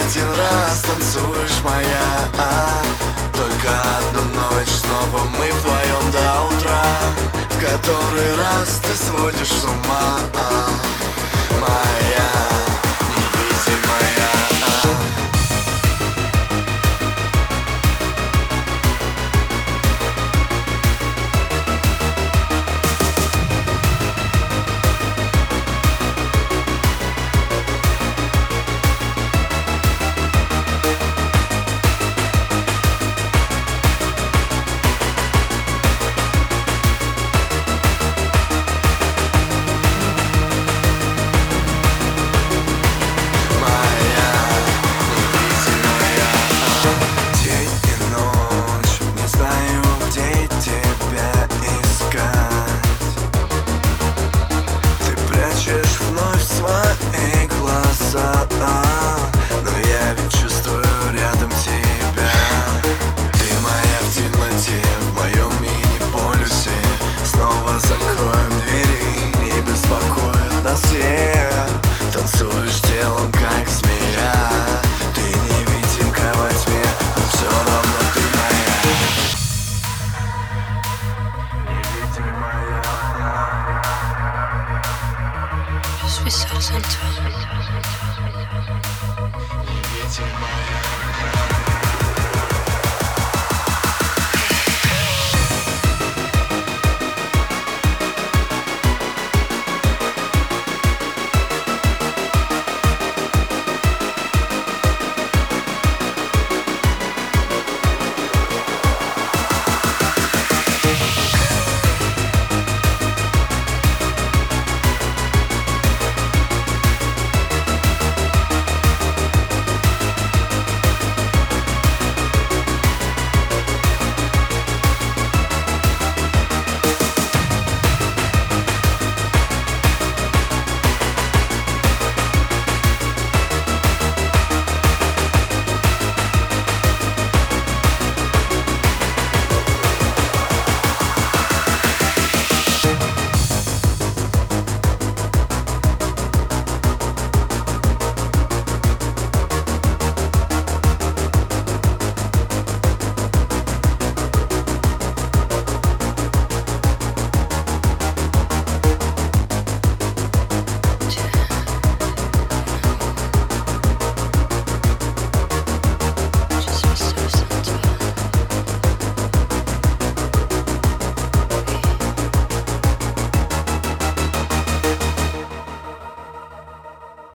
один раз танцуешь моя а, Только одну ночь снова мы вдвоем до утра. В который раз ты сводишь с ума а, Моя Swiss